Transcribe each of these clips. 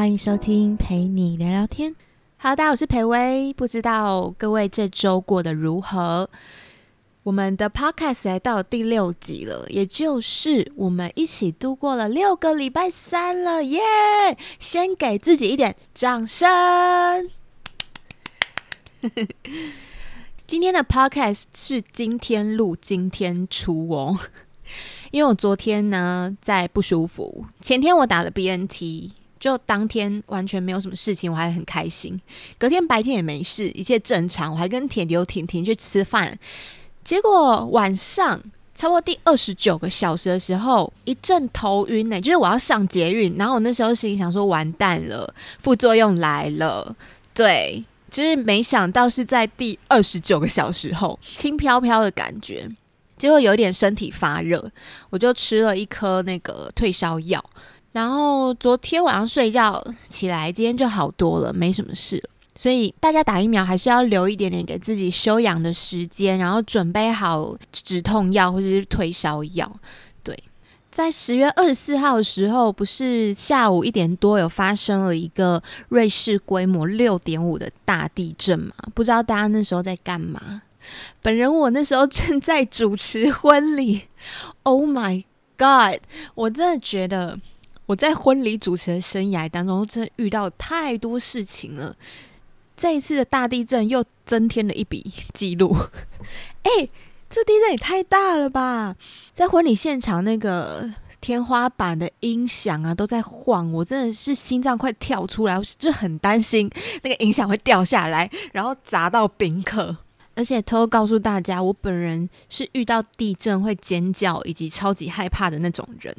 欢迎收听陪你聊聊天。Hello，大家好，我是裴薇。不知道各位这周过得如何？我们的 Podcast 来到第六集了，也就是我们一起度过了六个礼拜三了，耶！先给自己一点掌声。今天的 Podcast 是今天录，今天出哦。因为我昨天呢在不舒服，前天我打了 BNT，就当天完全没有什么事情，我还很开心。隔天白天也没事，一切正常，我还跟铁牛婷婷去吃饭。结果晚上差不多第二十九个小时的时候，一阵头晕呢，就是我要上捷运，然后我那时候心里想说完蛋了，副作用来了。对，就是没想到是在第二十九个小时后，轻飘飘的感觉。结果有点身体发热，我就吃了一颗那个退烧药，然后昨天晚上睡觉起来，今天就好多了，没什么事。所以大家打疫苗还是要留一点点给自己休养的时间，然后准备好止痛药或者是退烧药。对，在十月二十四号的时候，不是下午一点多有发生了一个瑞士规模六点五的大地震嘛？不知道大家那时候在干嘛？本人我那时候正在主持婚礼，Oh my God！我真的觉得我在婚礼主持的生涯当中，真的遇到太多事情了。这一次的大地震又增添了一笔 记录。哎，这地震也太大了吧！在婚礼现场，那个天花板的音响啊都在晃，我真的是心脏快跳出来，就很担心那个音响会掉下来，然后砸到宾客。而且偷偷告诉大家，我本人是遇到地震会尖叫以及超级害怕的那种人。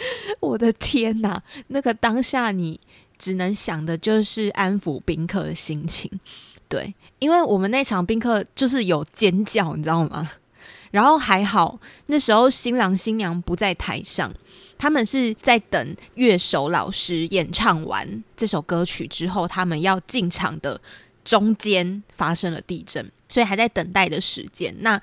我的天哪，那个当下你只能想的就是安抚宾客的心情。对，因为我们那场宾客就是有尖叫，你知道吗？然后还好，那时候新郎新娘不在台上，他们是在等乐手老师演唱完这首歌曲之后，他们要进场的中间发生了地震。所以还在等待的时间。那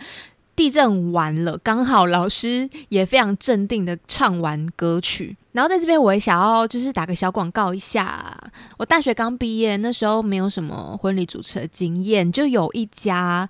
地震完了，刚好老师也非常镇定的唱完歌曲。然后在这边，我也想要就是打个小广告一下。我大学刚毕业，那时候没有什么婚礼主持的经验，就有一家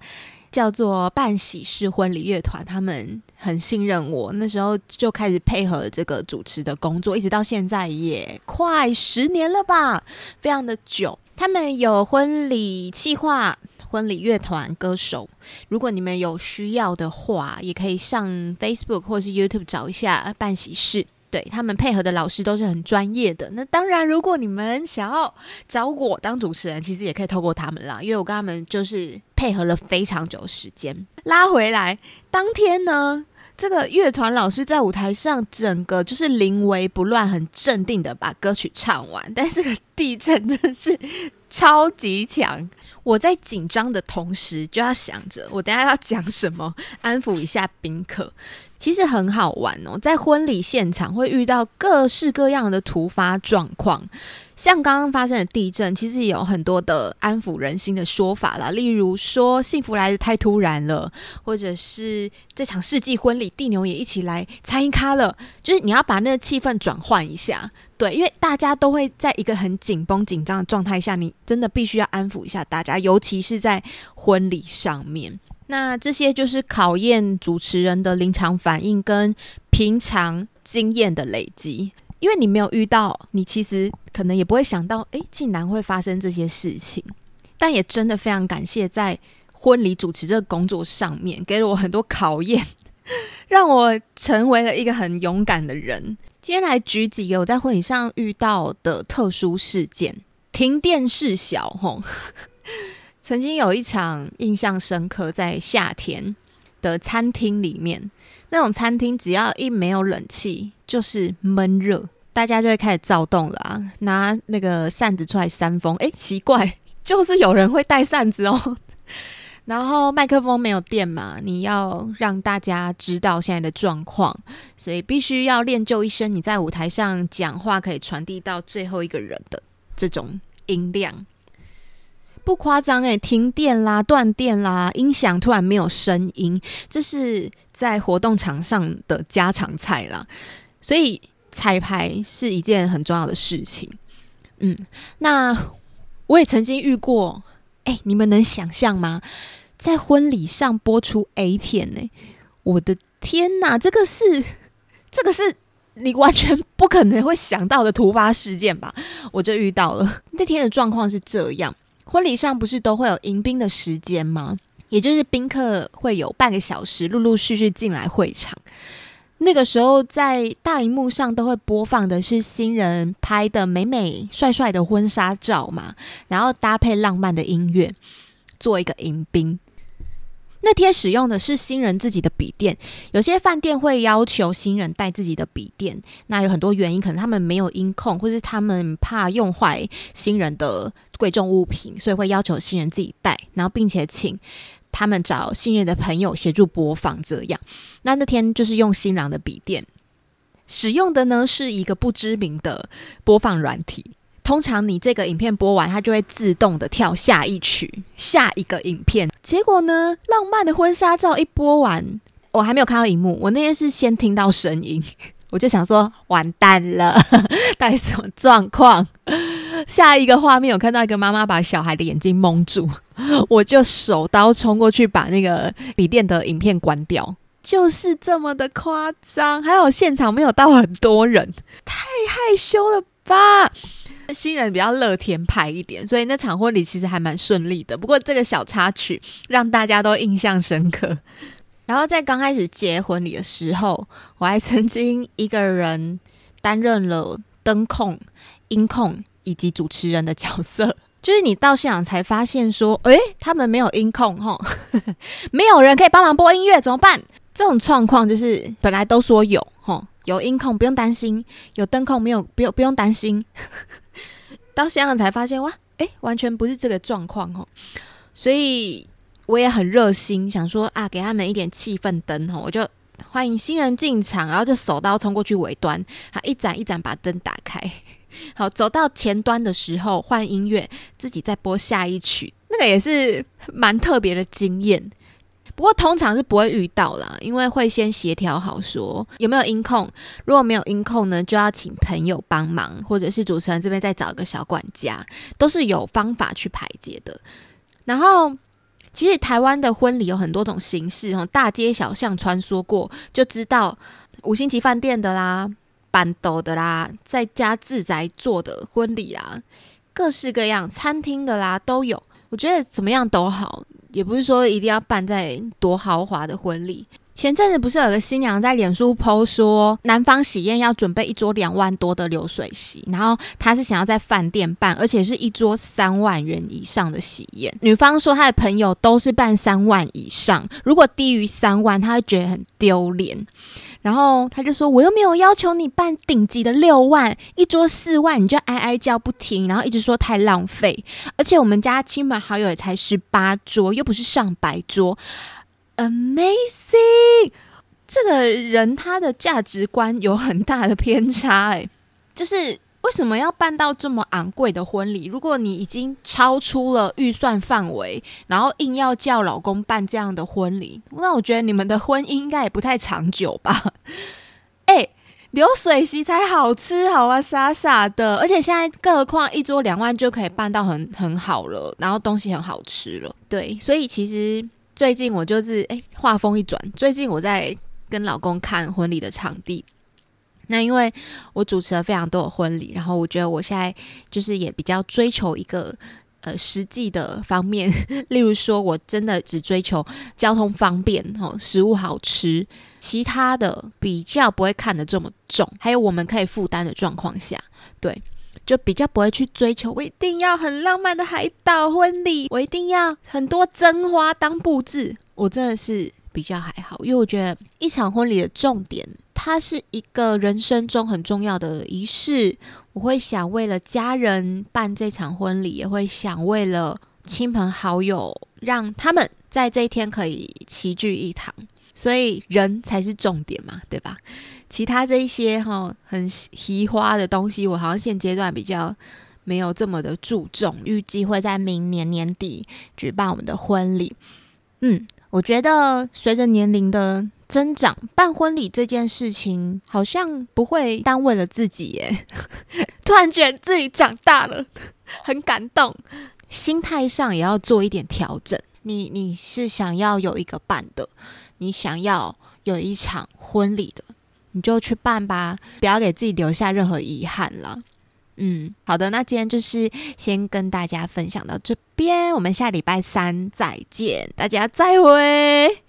叫做办喜事婚礼乐团，他们很信任我，那时候就开始配合这个主持的工作，一直到现在也快十年了吧，非常的久。他们有婚礼计划。婚礼乐团歌手，如果你们有需要的话，也可以上 Facebook 或是 YouTube 找一下办喜事。对他们配合的老师都是很专业的。那当然，如果你们想要找我当主持人，其实也可以透过他们啦，因为我跟他们就是配合了非常久时间。拉回来，当天呢，这个乐团老师在舞台上，整个就是临危不乱，很镇定的把歌曲唱完。但是个地震真的是超级强。我在紧张的同时，就要想着我等下要讲什么，安抚一下宾客。其实很好玩哦，在婚礼现场会遇到各式各样的突发状况，像刚刚发生的地震，其实也有很多的安抚人心的说法啦。例如说，幸福来的太突然了，或者是这场世纪婚礼，地牛也一起来参与咖了，就是你要把那个气氛转换一下。对，因为大家都会在一个很紧绷、紧张的状态下，你真的必须要安抚一下大家，尤其是在婚礼上面。那这些就是考验主持人的临场反应跟平常经验的累积，因为你没有遇到，你其实可能也不会想到，诶，竟然会发生这些事情。但也真的非常感谢，在婚礼主持这个工作上面，给了我很多考验，让我成为了一个很勇敢的人。今天来举几个我在婚礼上遇到的特殊事件：停电事小，吼。曾经有一场印象深刻，在夏天的餐厅里面，那种餐厅只要一没有冷气，就是闷热，大家就会开始躁动了啊，拿那个扇子出来扇风。诶，奇怪，就是有人会带扇子哦。然后麦克风没有电嘛，你要让大家知道现在的状况，所以必须要练就一身你在舞台上讲话可以传递到最后一个人的这种音量。不夸张诶，停电啦、断电啦，音响突然没有声音，这是在活动场上的家常菜啦。所以彩排是一件很重要的事情。嗯，那我也曾经遇过，哎，你们能想象吗？在婚礼上播出 A 片呢？我的天哪，这个是这个是你完全不可能会想到的突发事件吧？我就遇到了那天的状况是这样：婚礼上不是都会有迎宾的时间吗？也就是宾客会有半个小时陆陆续续进来会场。那个时候，在大荧幕上都会播放的是新人拍的美美帅帅的婚纱照嘛，然后搭配浪漫的音乐，做一个迎宾。那天使用的是新人自己的笔电，有些饭店会要求新人带自己的笔电，那有很多原因，可能他们没有音控，或是他们怕用坏新人的贵重物品，所以会要求新人自己带，然后并且请。他们找信任的朋友协助播放，这样。那那天就是用新郎的笔电，使用的呢是一个不知名的播放软体。通常你这个影片播完，它就会自动的跳下一曲、下一个影片。结果呢，浪漫的婚纱照一播完，我还没有看到荧幕，我那天是先听到声音，我就想说完蛋了，到底什么状况？下一个画面，我看到一个妈妈把小孩的眼睛蒙住，我就手刀冲过去把那个笔电的影片关掉，就是这么的夸张。还好现场没有到很多人，太害羞了吧？新人比较乐天派一点，所以那场婚礼其实还蛮顺利的。不过这个小插曲让大家都印象深刻。然后在刚开始结婚礼的时候，我还曾经一个人担任了灯控、音控。以及主持人的角色，就是你到现场才发现说，诶，他们没有音控哈，没有人可以帮忙播音乐，怎么办？这种状况就是本来都说有哈，有音控不用担心，有灯控没有不用不用担心，到现场才发现哇，诶，完全不是这个状况哈，所以我也很热心，想说啊，给他们一点气氛灯哈，我就欢迎新人进场，然后就手刀冲过去尾端，好一盏一盏把灯打开。好，走到前端的时候换音乐，自己再播下一曲，那个也是蛮特别的经验。不过通常是不会遇到啦，因为会先协调好说有没有音控，如果没有音控呢，就要请朋友帮忙，或者是主持人这边再找一个小管家，都是有方法去排解的。然后其实台湾的婚礼有很多种形式，哈，大街小巷穿梭过就知道五星级饭店的啦。板斗的啦，在家自宅做的婚礼啊，各式各样餐厅的啦都有。我觉得怎么样都好，也不是说一定要办在多豪华的婚礼。前阵子不是有个新娘在脸书 PO 说，男方喜宴要准备一桌两万多的流水席，然后他是想要在饭店办，而且是一桌三万元以上的喜宴。女方说她的朋友都是办三万以上，如果低于三万，她会觉得很丢脸。然后她就说：“我又没有要求你办顶级的六万一桌四万，你就哀哀叫不停，然后一直说太浪费。而且我们家亲朋好友也才十八桌，又不是上百桌。Amazing，这个人他的价值观有很大的偏差，哎，就是。”为什么要办到这么昂贵的婚礼？如果你已经超出了预算范围，然后硬要叫老公办这样的婚礼，那我觉得你们的婚姻应该也不太长久吧？哎，流水席才好吃好啊，傻傻的！而且现在更何况一桌两万就可以办到很很好了，然后东西很好吃了。对，所以其实最近我就是哎，话锋一转，最近我在跟老公看婚礼的场地。那因为我主持了非常多的婚礼，然后我觉得我现在就是也比较追求一个呃实际的方面，例如说我真的只追求交通方便哦，食物好吃，其他的比较不会看得这么重，还有我们可以负担的状况下，对，就比较不会去追求我一定要很浪漫的海岛婚礼，我一定要很多真花当布置，我真的是比较还好，因为我觉得一场婚礼的重点。它是一个人生中很重要的仪式，我会想为了家人办这场婚礼，也会想为了亲朋好友，让他们在这一天可以齐聚一堂。所以人才是重点嘛，对吧？其他这一些哈很奇花的东西，我好像现阶段比较没有这么的注重。预计会在明年年底举办我们的婚礼。嗯，我觉得随着年龄的。增长办婚礼这件事情好像不会耽误了自己耶，突然觉得自己长大了，很感动。心态上也要做一点调整。你你是想要有一个伴的，你想要有一场婚礼的，你就去办吧，不要给自己留下任何遗憾了。嗯，好的，那今天就是先跟大家分享到这边，我们下礼拜三再见，大家再会。